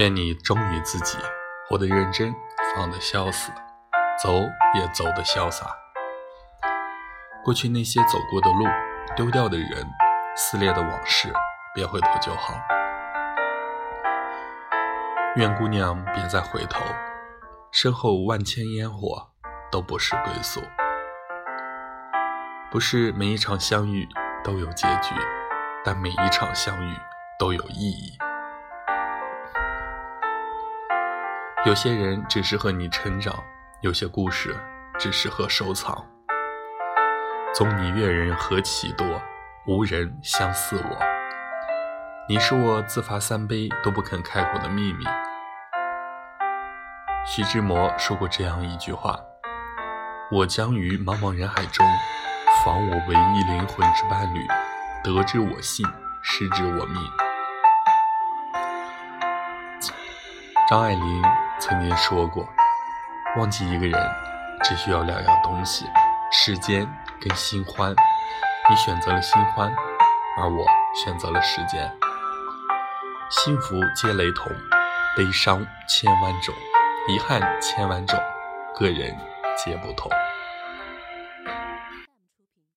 愿你忠于自己，活得认真，放得潇洒，走也走得潇洒。过去那些走过的路，丢掉的人，撕裂的往事，别回头就好。愿姑娘别再回头，身后万千烟火都不是归宿。不是每一场相遇都有结局，但每一场相遇都有意义。有些人只适合你成长，有些故事只适合收藏。纵你阅人何其多，无人相似我。你是我自罚三杯都不肯开口的秘密。徐志摩说过这样一句话：“我将于茫茫人海中，访我唯一灵魂之伴侣，得之我幸，失之我命。”张爱玲曾经说过：“忘记一个人，只需要两样东西，时间跟新欢。你选择了新欢，而我选择了时间。幸福皆雷同，悲伤千万种，遗憾千万种，个人皆不同。”